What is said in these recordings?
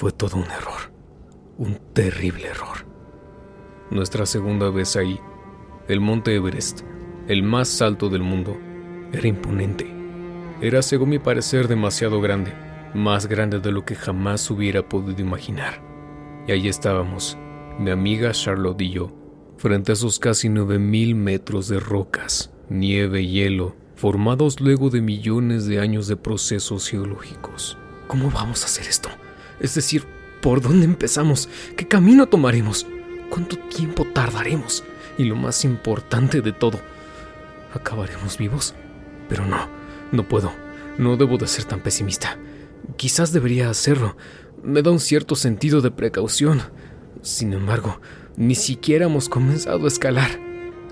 Fue todo un error, un terrible error. Nuestra segunda vez ahí, el monte Everest, el más alto del mundo, era imponente. Era, según mi parecer, demasiado grande, más grande de lo que jamás hubiera podido imaginar. Y ahí estábamos, mi amiga Charlotte y yo, frente a esos casi 9.000 metros de rocas, nieve y hielo, formados luego de millones de años de procesos geológicos. ¿Cómo vamos a hacer esto? Es decir, ¿por dónde empezamos? ¿Qué camino tomaremos? ¿Cuánto tiempo tardaremos? Y lo más importante de todo, ¿acabaremos vivos? Pero no, no puedo. No debo de ser tan pesimista. Quizás debería hacerlo. Me da un cierto sentido de precaución. Sin embargo, ni siquiera hemos comenzado a escalar.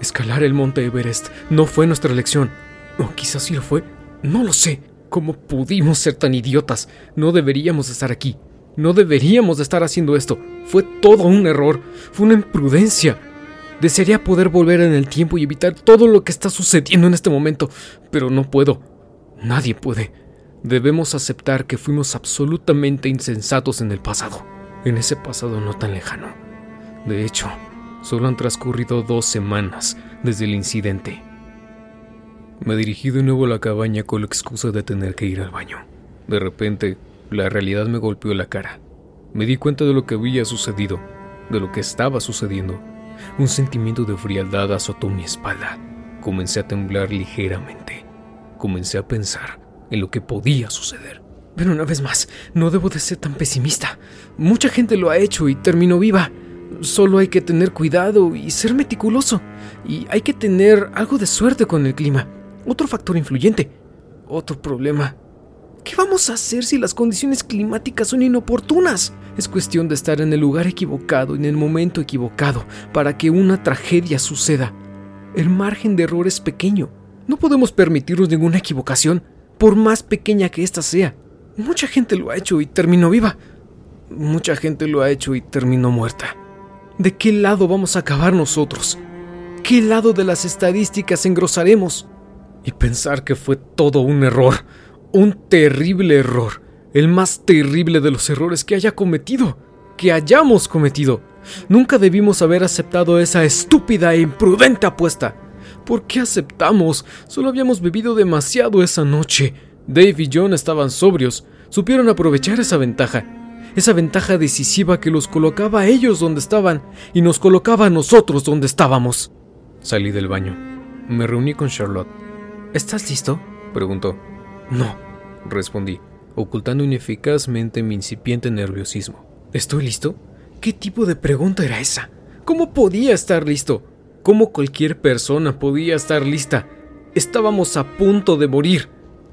Escalar el monte Everest no fue nuestra elección. O quizás sí lo fue. No lo sé. ¿Cómo pudimos ser tan idiotas? No deberíamos estar aquí. No deberíamos de estar haciendo esto. Fue todo un error. Fue una imprudencia. Desearía poder volver en el tiempo y evitar todo lo que está sucediendo en este momento, pero no puedo. Nadie puede. Debemos aceptar que fuimos absolutamente insensatos en el pasado, en ese pasado no tan lejano. De hecho, solo han transcurrido dos semanas desde el incidente. Me dirigí de nuevo a la cabaña con la excusa de tener que ir al baño. De repente, la realidad me golpeó la cara. Me di cuenta de lo que había sucedido, de lo que estaba sucediendo. Un sentimiento de frialdad azotó mi espalda. Comencé a temblar ligeramente. Comencé a pensar en lo que podía suceder. Pero una vez más, no debo de ser tan pesimista. Mucha gente lo ha hecho y terminó viva. Solo hay que tener cuidado y ser meticuloso. Y hay que tener algo de suerte con el clima. Otro factor influyente. Otro problema ¿Qué vamos a hacer si las condiciones climáticas son inoportunas? Es cuestión de estar en el lugar equivocado, en el momento equivocado, para que una tragedia suceda. El margen de error es pequeño. No podemos permitirnos ninguna equivocación, por más pequeña que ésta sea. Mucha gente lo ha hecho y terminó viva. Mucha gente lo ha hecho y terminó muerta. ¿De qué lado vamos a acabar nosotros? ¿Qué lado de las estadísticas engrosaremos? Y pensar que fue todo un error un terrible error, el más terrible de los errores que haya cometido, que hayamos cometido. Nunca debimos haber aceptado esa estúpida e imprudente apuesta. ¿Por qué aceptamos? Solo habíamos bebido demasiado esa noche. Dave y John estaban sobrios, supieron aprovechar esa ventaja, esa ventaja decisiva que los colocaba a ellos donde estaban y nos colocaba a nosotros donde estábamos. Salí del baño. Me reuní con Charlotte. ¿Estás listo? preguntó. No, respondí, ocultando ineficazmente mi incipiente nerviosismo. ¿Estoy listo? ¿Qué tipo de pregunta era esa? ¿Cómo podía estar listo? ¿Cómo cualquier persona podía estar lista? Estábamos a punto de morir.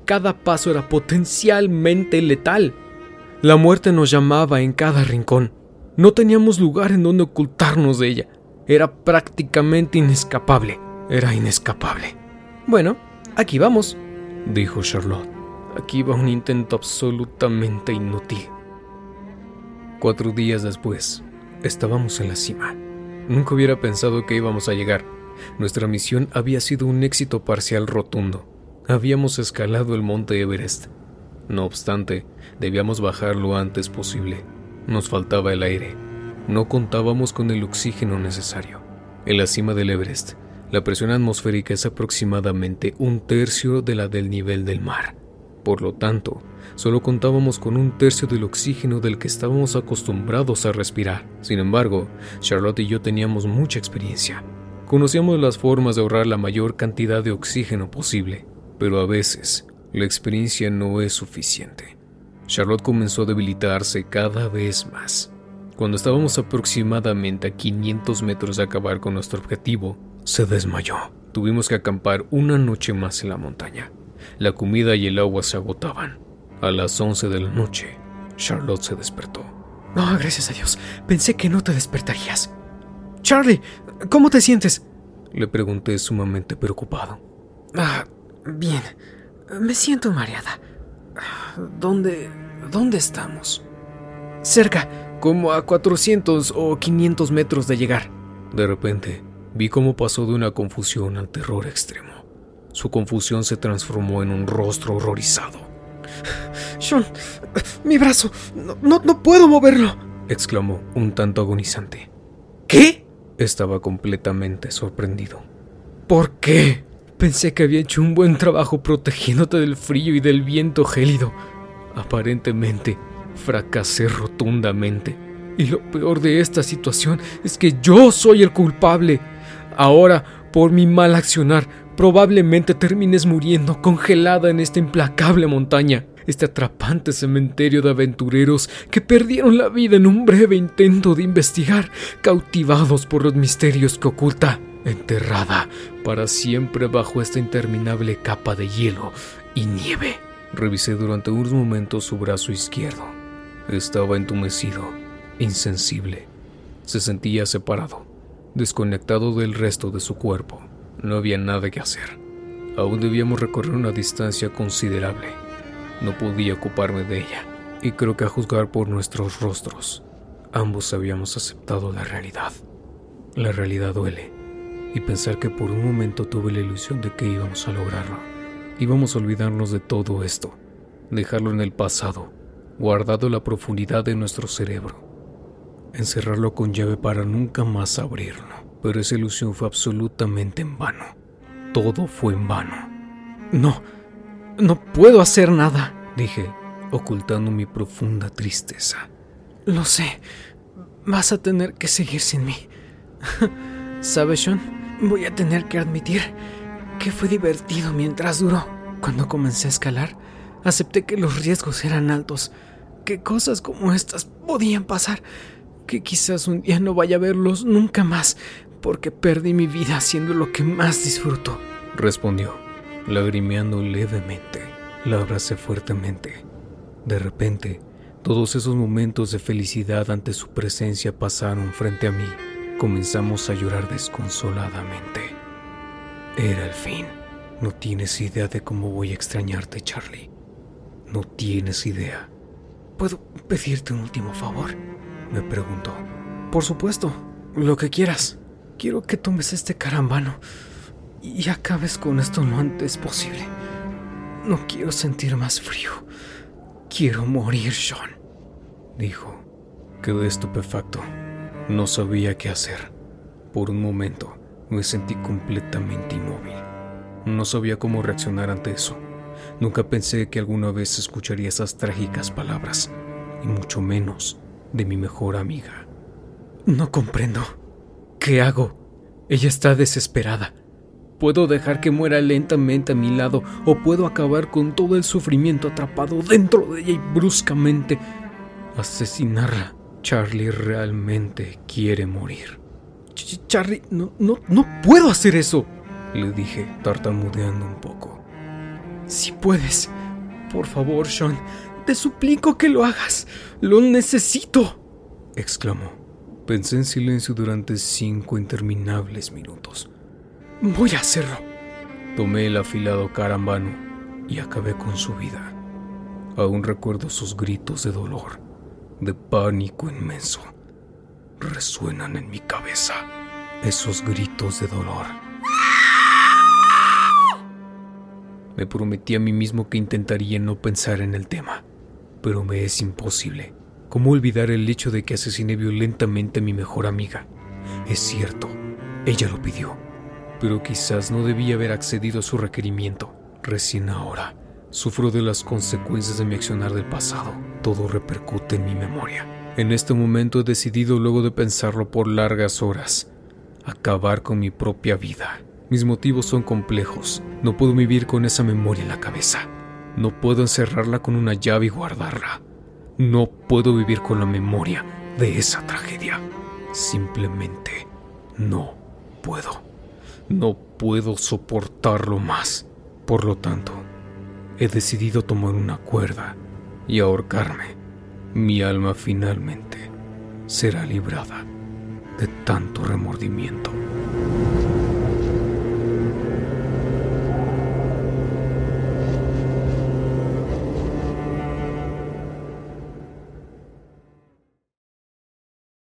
Cada paso era potencialmente letal. La muerte nos llamaba en cada rincón. No teníamos lugar en donde ocultarnos de ella. Era prácticamente inescapable. Era inescapable. Bueno, aquí vamos, dijo Charlotte. Aquí va un intento absolutamente inútil. Cuatro días después, estábamos en la cima. Nunca hubiera pensado que íbamos a llegar. Nuestra misión había sido un éxito parcial rotundo. Habíamos escalado el monte Everest. No obstante, debíamos bajar lo antes posible. Nos faltaba el aire. No contábamos con el oxígeno necesario. En la cima del Everest, la presión atmosférica es aproximadamente un tercio de la del nivel del mar. Por lo tanto, solo contábamos con un tercio del oxígeno del que estábamos acostumbrados a respirar. Sin embargo, Charlotte y yo teníamos mucha experiencia. Conocíamos las formas de ahorrar la mayor cantidad de oxígeno posible, pero a veces la experiencia no es suficiente. Charlotte comenzó a debilitarse cada vez más. Cuando estábamos aproximadamente a 500 metros de acabar con nuestro objetivo, se desmayó. Tuvimos que acampar una noche más en la montaña. La comida y el agua se agotaban. A las 11 de la noche, Charlotte se despertó. Oh, gracias a Dios. Pensé que no te despertarías. Charlie, ¿cómo te sientes? Le pregunté sumamente preocupado. Ah, bien. Me siento mareada. ¿Dónde... dónde estamos? Cerca, como a 400 o 500 metros de llegar. De repente, Vi cómo pasó de una confusión al terror extremo. Su confusión se transformó en un rostro horrorizado. Sean, mi brazo, no, no, no puedo moverlo, exclamó, un tanto agonizante. ¿Qué? Estaba completamente sorprendido. ¿Por qué? Pensé que había hecho un buen trabajo protegiéndote del frío y del viento gélido. Aparentemente, fracasé rotundamente. Y lo peor de esta situación es que yo soy el culpable. Ahora, por mi mal accionar, probablemente termines muriendo congelada en esta implacable montaña, este atrapante cementerio de aventureros que perdieron la vida en un breve intento de investigar, cautivados por los misterios que oculta, enterrada para siempre bajo esta interminable capa de hielo y nieve. Revisé durante unos momentos su brazo izquierdo. Estaba entumecido, insensible. Se sentía separado, desconectado del resto de su cuerpo. No había nada que hacer. Aún debíamos recorrer una distancia considerable. No podía ocuparme de ella. Y creo que a juzgar por nuestros rostros, ambos habíamos aceptado la realidad. La realidad duele. Y pensar que por un momento tuve la ilusión de que íbamos a lograrlo. Íbamos a olvidarnos de todo esto, dejarlo en el pasado, guardado en la profundidad de nuestro cerebro, encerrarlo con llave para nunca más abrirlo. Pero esa ilusión fue absolutamente en vano. Todo fue en vano. No, no puedo hacer nada, dije, ocultando mi profunda tristeza. Lo sé, vas a tener que seguir sin mí. ¿Sabes, Sean? Voy a tener que admitir que fue divertido mientras duró. Cuando comencé a escalar, acepté que los riesgos eran altos, que cosas como estas podían pasar, que quizás un día no vaya a verlos nunca más, porque perdí mi vida haciendo lo que más disfruto, respondió, lagrimeando levemente. La abracé fuertemente. De repente, todos esos momentos de felicidad ante su presencia pasaron frente a mí. Comenzamos a llorar desconsoladamente. Era el fin. No tienes idea de cómo voy a extrañarte, Charlie. No tienes idea. ¿Puedo pedirte un último favor? Me preguntó. Por supuesto, lo que quieras. Quiero que tomes este carambano y acabes con esto lo antes posible. No quiero sentir más frío. Quiero morir, Sean. Dijo. Quedé estupefacto. No sabía qué hacer. Por un momento, me sentí completamente inmóvil. No sabía cómo reaccionar ante eso. Nunca pensé que alguna vez escucharía esas trágicas palabras, y mucho menos de mi mejor amiga. No comprendo. ¿Qué hago? Ella está desesperada. Puedo dejar que muera lentamente a mi lado o puedo acabar con todo el sufrimiento atrapado dentro de ella y bruscamente asesinarla. Charlie realmente quiere morir. Charlie, no, no, no puedo hacer eso, le dije, tartamudeando un poco. Si puedes, por favor, Sean, te suplico que lo hagas. Lo necesito, exclamó. Pensé en silencio durante cinco interminables minutos. Voy a hacerlo. Tomé el afilado carambano y acabé con su vida. Aún recuerdo sus gritos de dolor, de pánico inmenso resuenan en mi cabeza esos gritos de dolor. Me prometí a mí mismo que intentaría no pensar en el tema, pero me es imposible. ¿Cómo olvidar el hecho de que asesiné violentamente a mi mejor amiga? Es cierto, ella lo pidió, pero quizás no debía haber accedido a su requerimiento. Recién ahora, sufro de las consecuencias de mi accionar del pasado. Todo repercute en mi memoria. En este momento he decidido, luego de pensarlo por largas horas, acabar con mi propia vida. Mis motivos son complejos. No puedo vivir con esa memoria en la cabeza. No puedo encerrarla con una llave y guardarla. No puedo vivir con la memoria de esa tragedia. Simplemente no puedo. No puedo soportarlo más. Por lo tanto, he decidido tomar una cuerda y ahorcarme mi alma finalmente será librada de tanto remordimiento.